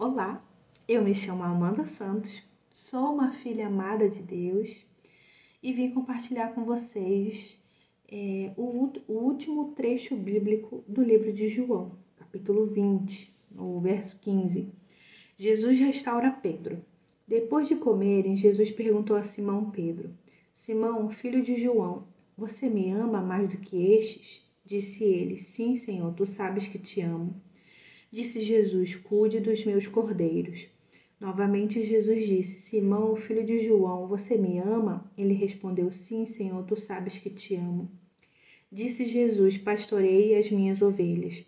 Olá, eu me chamo Amanda Santos, sou uma filha amada de Deus e vim compartilhar com vocês é, o, o, último trecho bíblico do livro de João, capítulo 20, no verso 15. Jesus restaura Pedro. Depois de comerem, Jesus perguntou a Simão Pedro: Simão, filho de João, você me ama mais do que estes? Disse ele: Sim, Senhor, tu sabes que te amo. Disse Jesus: Cuide dos meus cordeiros. Novamente Jesus disse: Simão, filho de João, você me ama? Ele respondeu: Sim, Senhor, tu sabes que te amo. Disse Jesus: Pastorei as minhas ovelhas.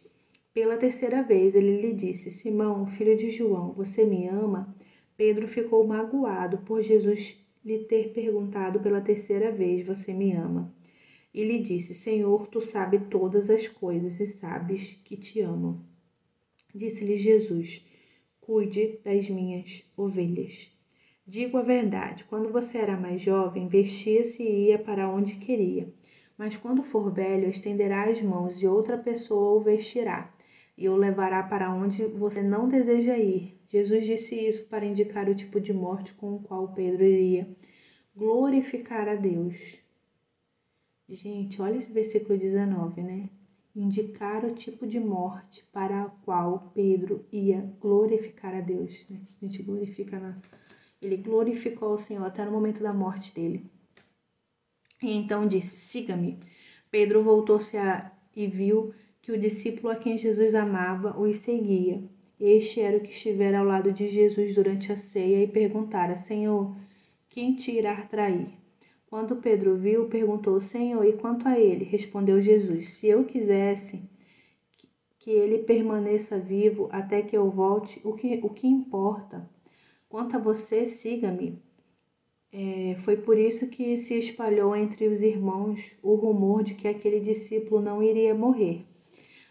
Pela terceira vez ele lhe disse: Simão, filho de João, você me ama? Pedro ficou magoado por Jesus lhe ter perguntado pela terceira vez: Você me ama? E lhe disse: Senhor, tu sabes todas as coisas e sabes que te amo. Disse-lhe Jesus: Cuide das minhas ovelhas. Digo a verdade: quando você era mais jovem, vestia-se e ia para onde queria. Mas quando for velho, estenderá as mãos e outra pessoa o vestirá e o levará para onde você não deseja ir. Jesus disse isso para indicar o tipo de morte com o qual Pedro iria glorificar a Deus. Gente, olha esse versículo 19, né? Indicar o tipo de morte para a qual Pedro ia glorificar a Deus. Né? A gente glorifica na... Ele glorificou o Senhor até no momento da morte dele. E então disse: Siga-me. Pedro voltou-se e viu que o discípulo a quem Jesus amava os seguia. Este era o que estivera ao lado de Jesus durante a ceia e perguntara: Senhor, quem te irá trair? Quando Pedro viu, perguntou: Senhor, e quanto a ele? Respondeu Jesus: Se eu quisesse que ele permaneça vivo até que eu volte, o que, o que importa? Quanto a você, siga-me. É, foi por isso que se espalhou entre os irmãos o rumor de que aquele discípulo não iria morrer.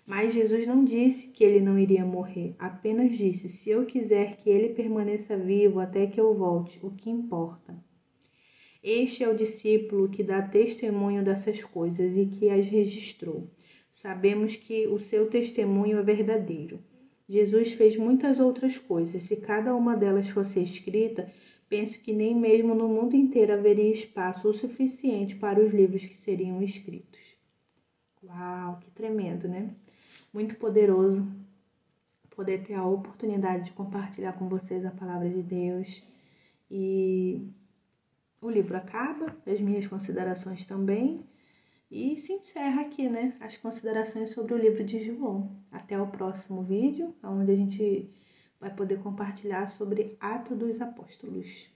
Mas Jesus não disse que ele não iria morrer, apenas disse: Se eu quiser que ele permaneça vivo até que eu volte, o que importa? Este é o discípulo que dá testemunho dessas coisas e que as registrou. Sabemos que o seu testemunho é verdadeiro. Jesus fez muitas outras coisas. Se cada uma delas fosse escrita, penso que nem mesmo no mundo inteiro haveria espaço o suficiente para os livros que seriam escritos. Uau, que tremendo, né? Muito poderoso poder ter a oportunidade de compartilhar com vocês a palavra de Deus e o livro acaba, as minhas considerações também, e se encerra aqui, né, as considerações sobre o livro de João. Até o próximo vídeo, onde a gente vai poder compartilhar sobre Atos dos Apóstolos.